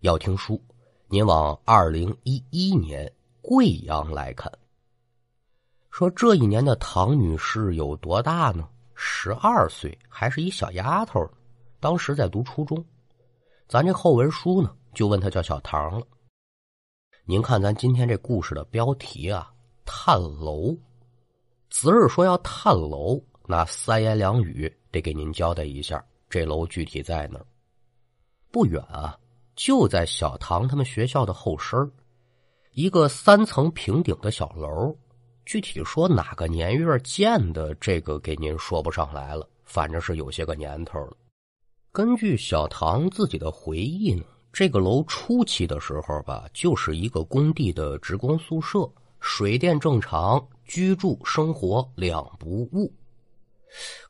要听书，您往二零一一年贵阳来看。说这一年的唐女士有多大呢？十二岁，还是一小丫头。当时在读初中。咱这后文书呢，就问她叫小唐了。您看，咱今天这故事的标题啊，“探楼”。子日说要探楼，那三言两语得给您交代一下，这楼具体在哪儿？不远啊。就在小唐他们学校的后身一个三层平顶的小楼。具体说哪个年月建的，这个给您说不上来了，反正是有些个年头了。根据小唐自己的回忆呢，这个楼初期的时候吧，就是一个工地的职工宿舍，水电正常，居住生活两不误。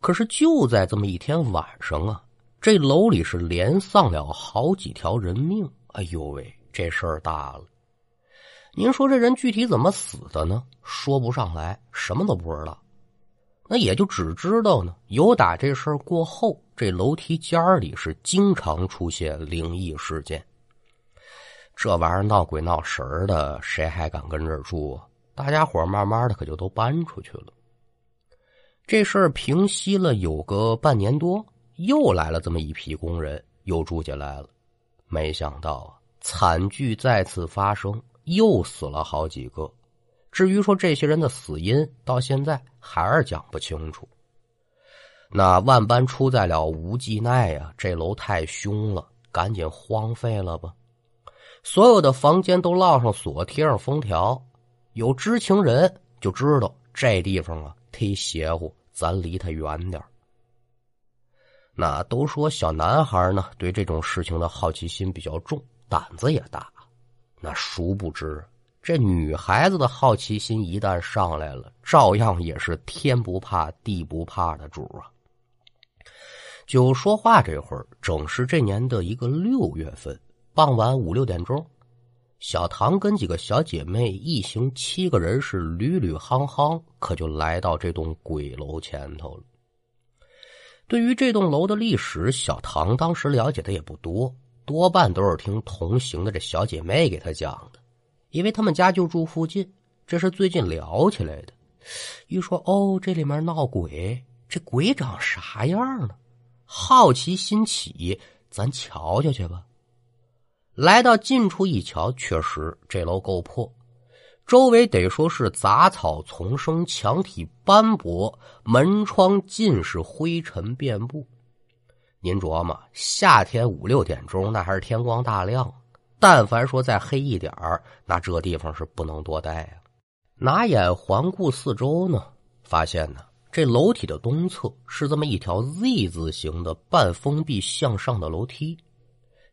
可是就在这么一天晚上啊。这楼里是连丧了好几条人命，哎呦喂，这事儿大了！您说这人具体怎么死的呢？说不上来，什么都不知道。那也就只知道呢，有打这事儿过后，这楼梯间里是经常出现灵异事件。这玩意儿闹鬼闹神的，谁还敢跟这儿住啊？大家伙慢慢的可就都搬出去了。这事儿平息了有个半年多。又来了这么一批工人，又住进来了。没想到啊，惨剧再次发生，又死了好几个。至于说这些人的死因，到现在还是讲不清楚。那万般出在了无计奈呀，这楼太凶了，赶紧荒废了吧。所有的房间都烙上锁，贴上封条。有知情人就知道这地方啊忒邪乎，咱离他远点那都说小男孩呢，对这种事情的好奇心比较重，胆子也大。那殊不知，这女孩子的好奇心一旦上来了，照样也是天不怕地不怕的主啊。就说话这会儿，正是这年的一个六月份，傍晚五六点钟，小唐跟几个小姐妹一行七个人是屡屡夯夯，可就来到这栋鬼楼前头了。对于这栋楼的历史，小唐当时了解的也不多，多半都是听同行的这小姐妹给他讲的，因为他们家就住附近，这是最近聊起来的。一说哦，这里面闹鬼，这鬼长啥样呢？好奇心起，咱瞧瞧去吧。来到近处一瞧，确实这楼够破。周围得说是杂草丛生，墙体斑驳，门窗尽是灰尘遍布。您琢磨，夏天五六点钟，那还是天光大亮。但凡说再黑一点儿，那这地方是不能多待啊。拿眼环顾四周呢，发现呢，这楼体的东侧是这么一条 Z 字形的半封闭向上的楼梯，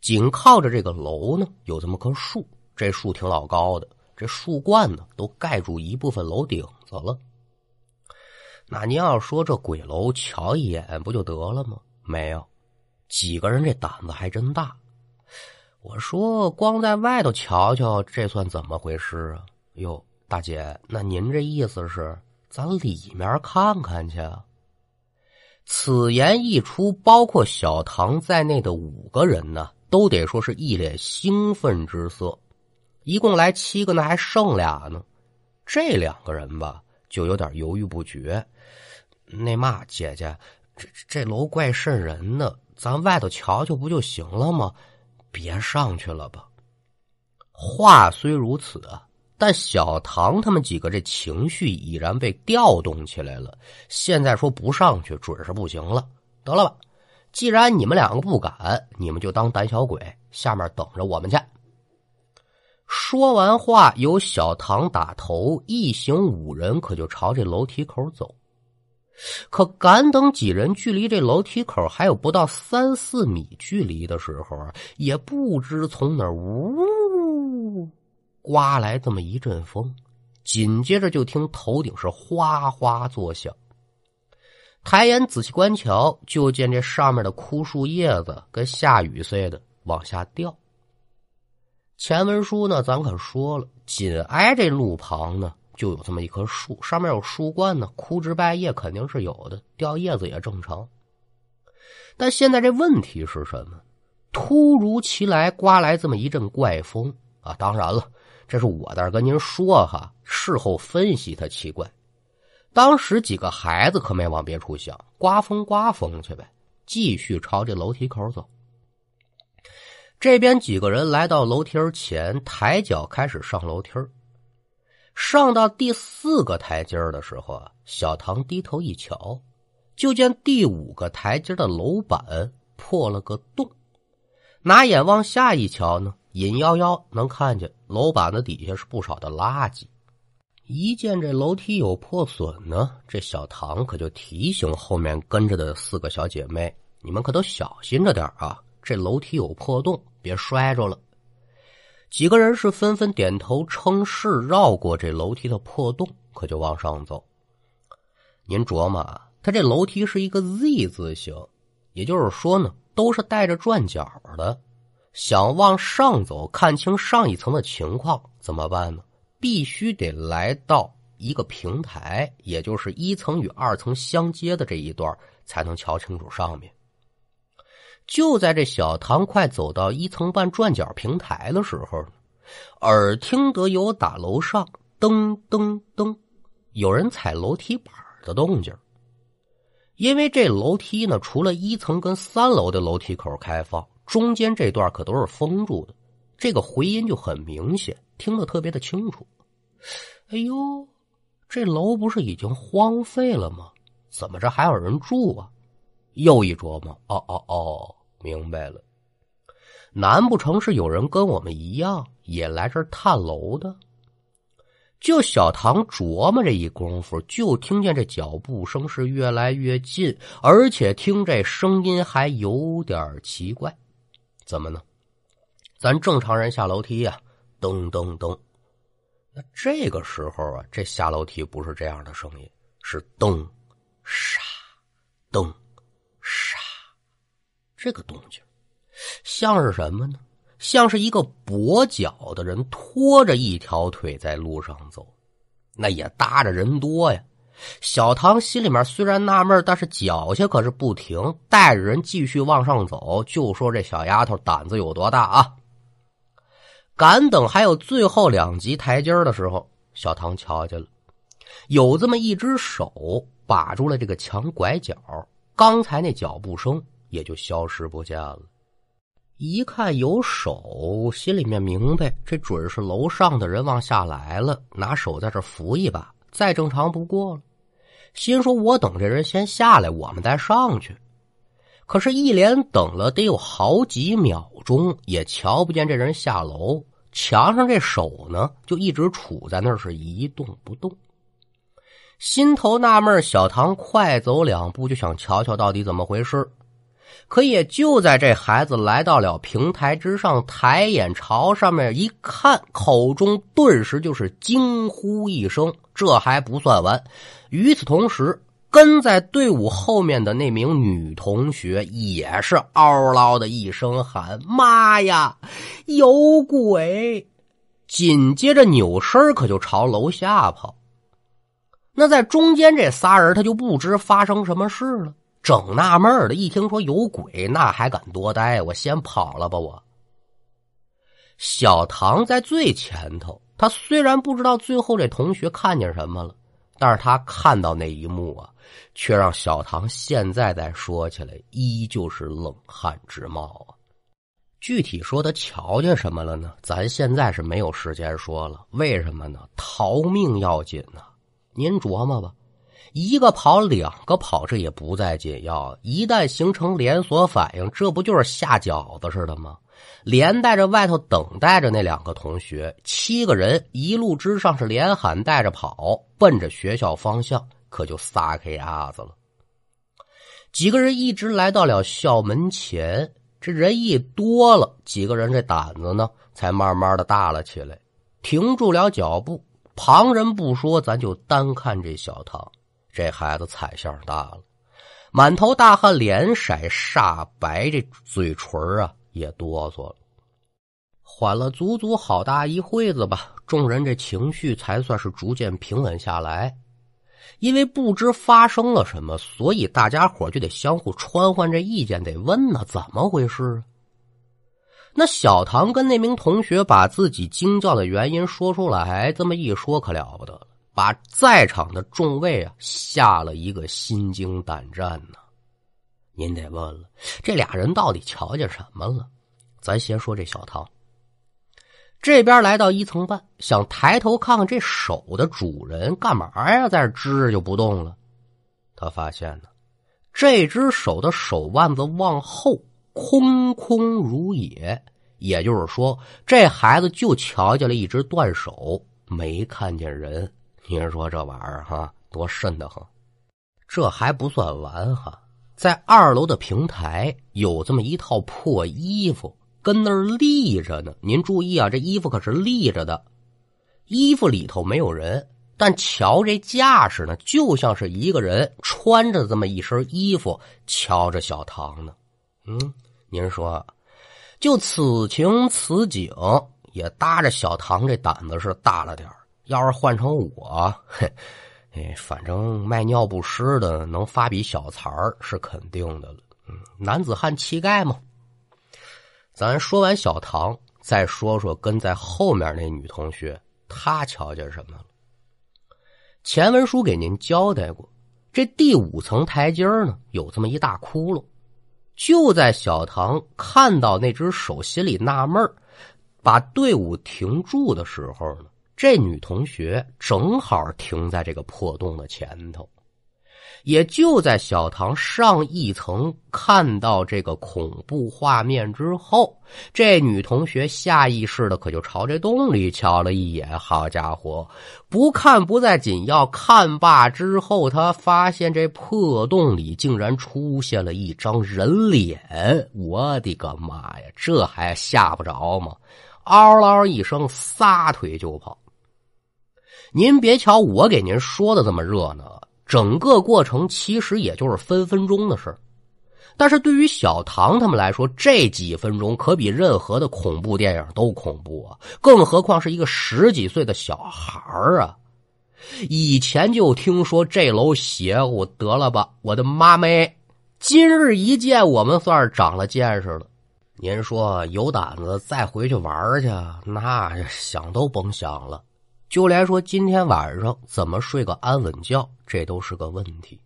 紧靠着这个楼呢，有这么棵树，这树挺老高的。这树冠呢，都盖住一部分楼顶子了。那您要说这鬼楼瞧一眼不就得了吗？没有，几个人这胆子还真大。我说光在外头瞧瞧，这算怎么回事啊？哟，大姐，那您这意思是咱里面看看去？此言一出，包括小唐在内的五个人呢，都得说是一脸兴奋之色。一共来七个，那还剩俩呢。这两个人吧，就有点犹豫不决。那嘛，姐姐，这这楼怪渗人的，咱外头瞧瞧不就行了吗？别上去了吧。话虽如此，但小唐他们几个这情绪已然被调动起来了。现在说不上去，准是不行了。得了吧，既然你们两个不敢，你们就当胆小鬼，下面等着我们去。说完话，由小唐打头，一行五人可就朝这楼梯口走。可赶等几人距离这楼梯口还有不到三四米距离的时候，也不知从哪呜刮来这么一阵风，紧接着就听头顶是哗哗作响。抬眼仔细观瞧，就见这上面的枯树叶子跟下雨似的往下掉。前文书呢，咱可说了，紧挨这路旁呢，就有这么一棵树，上面有树冠呢，枯枝败叶肯定是有的，掉叶子也正常。但现在这问题是什么？突如其来刮来这么一阵怪风啊！当然了，这是我在跟您说哈，事后分析它奇怪。当时几个孩子可没往别处想，刮风刮风去呗，继续朝这楼梯口走。这边几个人来到楼梯前，抬脚开始上楼梯上到第四个台阶的时候啊，小唐低头一瞧，就见第五个台阶的楼板破了个洞。拿眼往下一瞧呢，隐约约能看见楼板的底下是不少的垃圾。一见这楼梯有破损呢，这小唐可就提醒后面跟着的四个小姐妹：“你们可都小心着点啊！这楼梯有破洞，别摔着了。”几个人是纷纷点头称是，绕过这楼梯的破洞，可就往上走。您琢磨啊，它这楼梯是一个 Z 字形，也就是说呢，都是带着转角的。想往上走，看清上一层的情况，怎么办呢？必须得来到一个平台，也就是一层与二层相接的这一段，才能瞧清楚上面。就在这小唐快走到一层半转角平台的时候，耳听得有打楼上噔噔噔，有人踩楼梯板的动静。因为这楼梯呢，除了一层跟三楼的楼梯口开放，中间这段可都是封住的，这个回音就很明显。听得特别的清楚，哎呦，这楼不是已经荒废了吗？怎么着还有人住啊？又一琢磨，哦哦哦，明白了，难不成是有人跟我们一样也来这儿探楼的？就小唐琢磨这一功夫，就听见这脚步声是越来越近，而且听这声音还有点奇怪，怎么呢？咱正常人下楼梯呀。噔噔噔，那这个时候啊，这下楼梯不是这样的声音，是噔沙噔沙，这个动静像是什么呢？像是一个跛脚的人拖着一条腿在路上走，那也搭着人多呀。小唐心里面虽然纳闷，但是脚下可是不停，带着人继续往上走。就说这小丫头胆子有多大啊！赶等还有最后两级台阶的时候，小唐瞧见了，有这么一只手把住了这个墙拐角，刚才那脚步声也就消失不见了。一看有手，心里面明白，这准是楼上的人往下来了，拿手在这扶一把，再正常不过了。心说：“我等这人先下来，我们再上去。”可是，一连等了得有好几秒钟，也瞧不见这人下楼。墙上这手呢，就一直杵在那儿，是一动不动。心头纳闷，小唐快走两步，就想瞧瞧到底怎么回事。可也就在这孩子来到了平台之上，抬眼朝上面一看，口中顿时就是惊呼一声：“这还不算完！”与此同时。跟在队伍后面的那名女同学也是嗷嗷的一声喊：“妈呀，有鬼！”紧接着扭身可就朝楼下跑。那在中间这仨人他就不知发生什么事了，整纳闷的，一听说有鬼，那还敢多待？我先跑了吧！我小唐在最前头，他虽然不知道最后这同学看见什么了，但是他看到那一幕啊。却让小唐现在再说起来，依旧是冷汗直冒啊！具体说他瞧见什么了呢？咱现在是没有时间说了。为什么呢？逃命要紧呐！您琢磨吧，一个跑，两个跑，这也不再紧要。一旦形成连锁反应，这不就是下饺子似的吗？连带着外头等待着那两个同学，七个人一路之上是连喊带着跑，奔着学校方向。可就撒开鸭子了。几个人一直来到了校门前，这人一多了，几个人这胆子呢，才慢慢的大了起来，停住了脚步。旁人不说，咱就单看这小唐，这孩子彩相大了，满头大汗，脸色煞白，这嘴唇啊也哆嗦了。缓了足足好大一会子吧，众人这情绪才算是逐渐平稳下来。因为不知发生了什么，所以大家伙就得相互传唤这意见，得问呢，怎么回事？那小唐跟那名同学把自己惊叫的原因说出来，这么一说可了不得了，把在场的众位啊吓了一个心惊胆战呢。您得问了，这俩人到底瞧见什么了？咱先说这小唐，这边来到一层半，想抬头看看这手的主人干嘛呀，在这支着就不动了。他发现呢，这只手的手腕子往后。空空如也，也就是说，这孩子就瞧见了一只断手，没看见人。您说这玩意儿哈，多瘆得慌！这还不算完哈，在二楼的平台有这么一套破衣服，跟那儿立着呢。您注意啊，这衣服可是立着的，衣服里头没有人，但瞧这架势呢，就像是一个人穿着这么一身衣服瞧着小唐呢。嗯。您说，就此情此景，也搭着小唐这胆子是大了点要是换成我，嘿，哎，反正卖尿不湿的能发笔小财儿是肯定的了。嗯，男子汉气概嘛。咱说完小唐，再说说跟在后面那女同学，她瞧见什么了？前文书给您交代过，这第五层台阶呢，有这么一大窟窿。就在小唐看到那只手，心里纳闷把队伍停住的时候呢，这女同学正好停在这个破洞的前头。也就在小唐上一层看到这个恐怖画面之后，这女同学下意识的可就朝这洞里瞧了一眼。好家伙，不看不在紧要，看罢之后，她发现这破洞里竟然出现了一张人脸！我的个妈呀，这还吓不着吗？嗷嗷一声，撒腿就跑。您别瞧我给您说的这么热闹。整个过程其实也就是分分钟的事但是对于小唐他们来说，这几分钟可比任何的恐怖电影都恐怖啊！更何况是一个十几岁的小孩啊！以前就听说这楼邪乎，得了吧，我的妈咪！今日一见，我们算是长了见识了。您说有胆子再回去玩去，那想都甭想了。就连说今天晚上怎么睡个安稳觉，这都是个问题。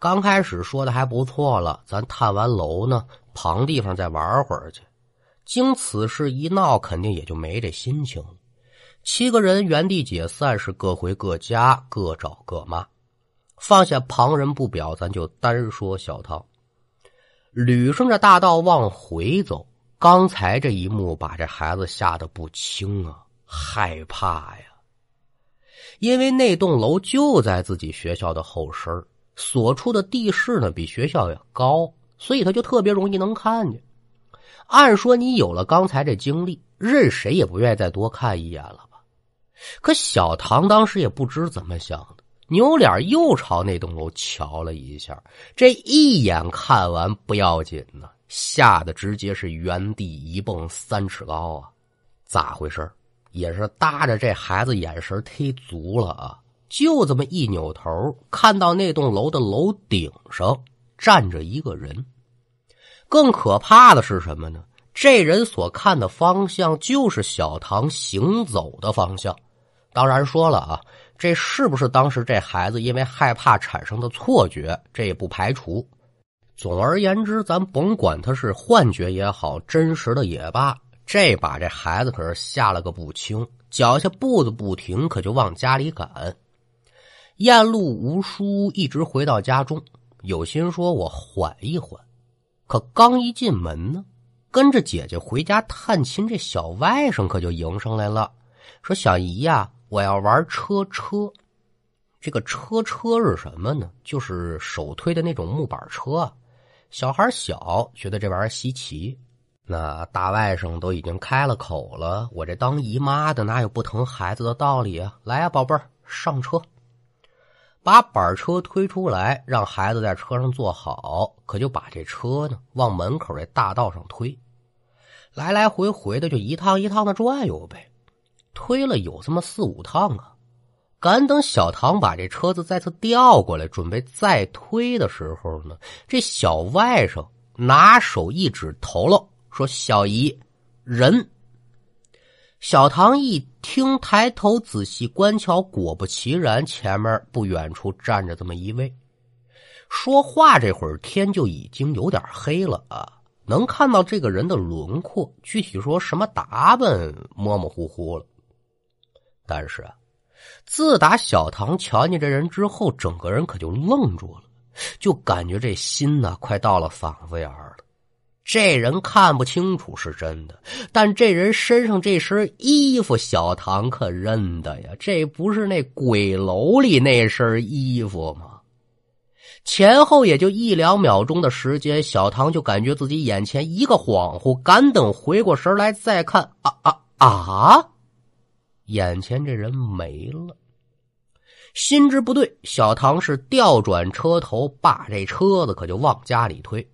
刚开始说的还不错了，咱探完楼呢，旁地方再玩会儿去。经此事一闹，肯定也就没这心情。七个人原地解散，是各回各家，各找各妈。放下旁人不表，咱就单说小涛，捋顺着大道往回走。刚才这一幕把这孩子吓得不轻啊。害怕呀，因为那栋楼就在自己学校的后身所处的地势呢比学校要高，所以他就特别容易能看见。按说你有了刚才这经历，任谁也不愿意再多看一眼了吧？可小唐当时也不知怎么想的，扭脸又朝那栋楼瞧了一下，这一眼看完不要紧呢，吓得直接是原地一蹦三尺高啊！咋回事？也是搭着这孩子眼神忒足了啊！就这么一扭头，看到那栋楼的楼顶上站着一个人。更可怕的是什么呢？这人所看的方向就是小唐行走的方向。当然说了啊，这是不是当时这孩子因为害怕产生的错觉？这也不排除。总而言之，咱甭管他是幻觉也好，真实的也罢。这把这孩子可是吓了个不轻，脚下步子不停，可就往家里赶。沿路无书，一直回到家中，有心说我缓一缓。可刚一进门呢，跟着姐姐回家探亲，这小外甥可就迎上来了，说：“小姨呀，我要玩车车。这个车车是什么呢？就是手推的那种木板车。小孩小，觉得这玩意儿稀奇。”那大外甥都已经开了口了，我这当姨妈的哪有不疼孩子的道理啊？来呀，宝贝儿，上车，把板车推出来，让孩子在车上坐好，可就把这车呢往门口这大道上推，来来回回的就一趟一趟的转悠呗，推了有这么四五趟啊。赶等小唐把这车子再次调过来，准备再推的时候呢，这小外甥拿手一指头了。说：“小姨，人。”小唐一听，抬头仔细观瞧，果不其然，前面不远处站着这么一位。说话这会儿，天就已经有点黑了啊，能看到这个人的轮廓，具体说什么打扮，模模糊糊了。但是啊，自打小唐瞧见这人之后，整个人可就愣住了，就感觉这心呢，快到了嗓子眼儿了。这人看不清楚是真的，但这人身上这身衣服，小唐可认得呀。这不是那鬼楼里那身衣服吗？前后也就一两秒钟的时间，小唐就感觉自己眼前一个恍惚，赶等回过神来再看，啊啊啊！眼前这人没了。心知不对，小唐是调转车头，把这车子可就往家里推。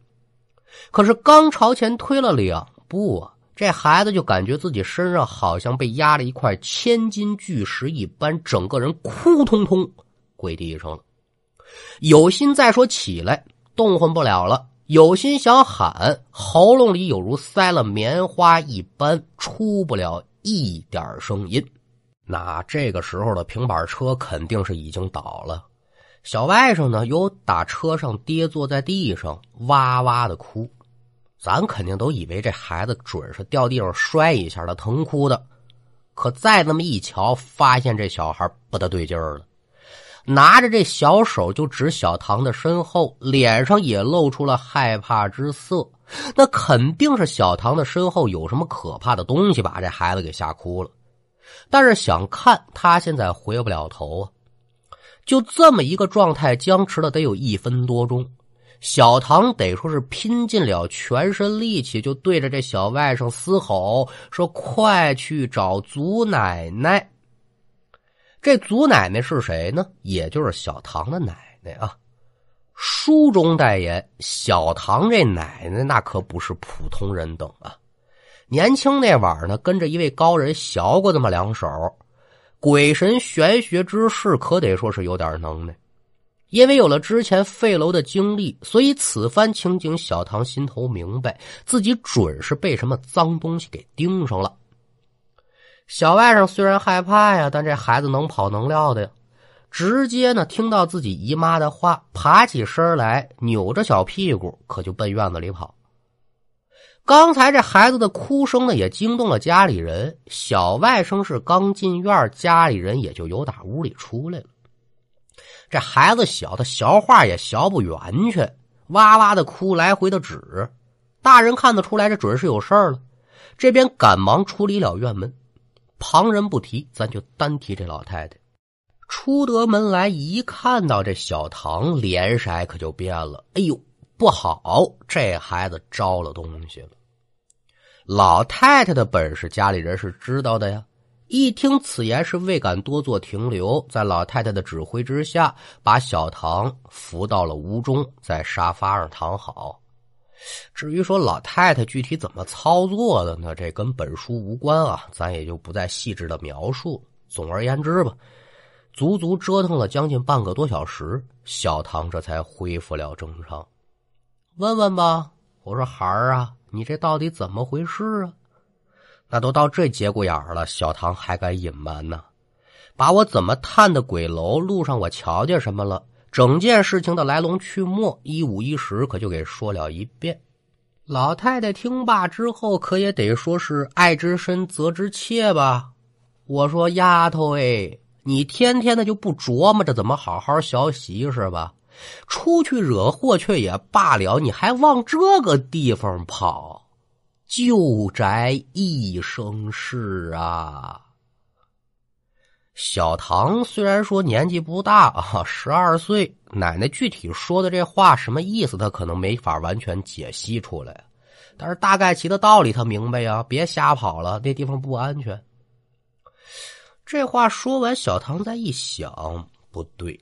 可是刚朝前推了两步啊，这孩子就感觉自己身上好像被压了一块千斤巨石一般，整个人扑通通跪地上了。有心再说起来，动换不了了；有心想喊，喉咙里有如塞了棉花一般，出不了一点声音。那这个时候的平板车肯定是已经倒了。小外甥呢，由打车上跌坐在地上，哇哇的哭。咱肯定都以为这孩子准是掉地上摔一下的，疼哭的。可再那么一瞧，发现这小孩不大对劲儿了，拿着这小手就指小唐的身后，脸上也露出了害怕之色。那肯定是小唐的身后有什么可怕的东西，把这孩子给吓哭了。但是想看他现在回不了头啊。就这么一个状态，僵持了得有一分多钟。小唐得说是拼尽了全身力气，就对着这小外甥嘶吼说：“快去找祖奶奶！”这祖奶奶是谁呢？也就是小唐的奶奶啊。书中代言，小唐这奶奶那可不是普通人等啊。年轻那晚呢，跟着一位高人学过这么两手。鬼神玄学之事可得说是有点能耐，因为有了之前废楼的经历，所以此番情景，小唐心头明白，自己准是被什么脏东西给盯上了。小外甥虽然害怕呀，但这孩子能跑能撂的呀，直接呢听到自己姨妈的话，爬起身来，扭着小屁股，可就奔院子里跑。刚才这孩子的哭声呢，也惊动了家里人。小外甥是刚进院，家里人也就由打屋里出来了。这孩子小，他学话也学不圆全，哇哇的哭，来回的指。大人看得出来，这准是有事儿了。这边赶忙出离了院门。旁人不提，咱就单提这老太太。出得门来，一看到这小唐，脸色可就变了。哎呦！不好，这孩子招了东西了。老太太的本事，家里人是知道的呀。一听此言，是未敢多做停留，在老太太的指挥之下，把小唐扶到了屋中，在沙发上躺好。至于说老太太具体怎么操作的呢？这跟本书无关啊，咱也就不再细致的描述。总而言之吧，足足折腾了将近半个多小时，小唐这才恢复了正常。问问吧，我说孩儿啊，你这到底怎么回事啊？那都到这节骨眼了，小唐还敢隐瞒呢？把我怎么探的鬼楼，路上我瞧见什么了，整件事情的来龙去脉，一五一十可就给说了一遍。老太太听罢之后，可也得说是爱之深责之切吧。我说丫头哎，你天天的就不琢磨着怎么好好学习是吧？出去惹祸却也罢了，你还往这个地方跑？旧宅一生事啊！小唐虽然说年纪不大啊，十二岁，奶奶具体说的这话什么意思，他可能没法完全解析出来，但是大概其的道理他明白呀。别瞎跑了，那地方不安全。这话说完，小唐再一想，不对。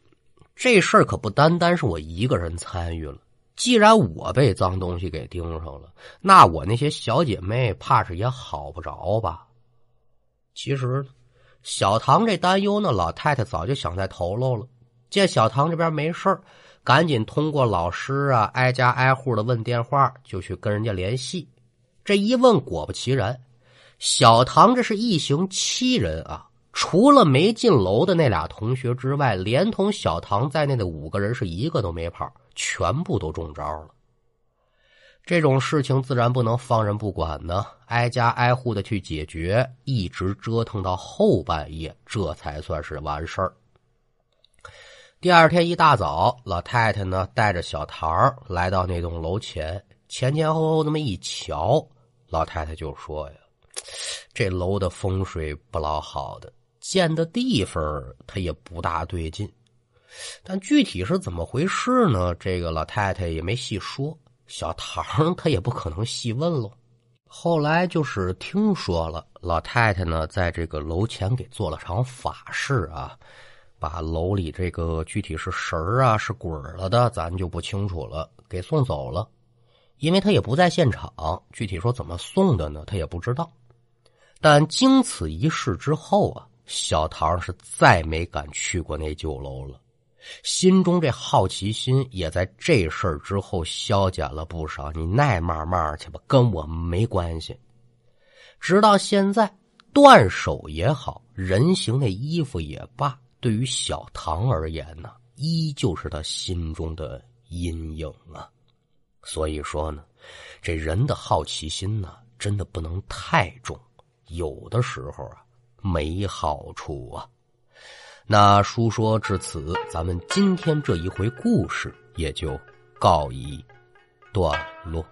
这事儿可不单单是我一个人参与了。既然我被脏东西给盯上了，那我那些小姐妹怕是也好不着吧？其实，小唐这担忧呢，老太太早就想在头喽了。见小唐这边没事赶紧通过老师啊，挨家挨户的问电话，就去跟人家联系。这一问，果不其然，小唐这是一行七人啊，除了没进楼的那俩同学之外，连同小唐在内的五个人是一个都没跑，全部都中招了。这种事情自然不能放任不管呢，挨家挨户的去解决，一直折腾到后半夜，这才算是完事儿。第二天一大早，老太太呢带着小唐来到那栋楼前，前前后后那么一瞧，老太太就说：“呀，这楼的风水不老好的，建的地方他也不大对劲。但具体是怎么回事呢？这个老太太也没细说。小唐他也不可能细问喽。后来就是听说了，老太太呢在这个楼前给做了场法事啊。”把楼里这个具体是神儿啊是鬼了的，咱就不清楚了，给送走了，因为他也不在现场，具体说怎么送的呢，他也不知道。但经此一事之后啊，小唐是再没敢去过那旧楼了，心中这好奇心也在这事儿之后消减了不少。你耐慢慢去吧，跟我没关系。直到现在，断手也好，人形的衣服也罢。对于小唐而言呢，依旧是他心中的阴影啊。所以说呢，这人的好奇心呢，真的不能太重，有的时候啊，没好处啊。那书说至此，咱们今天这一回故事也就告一段落。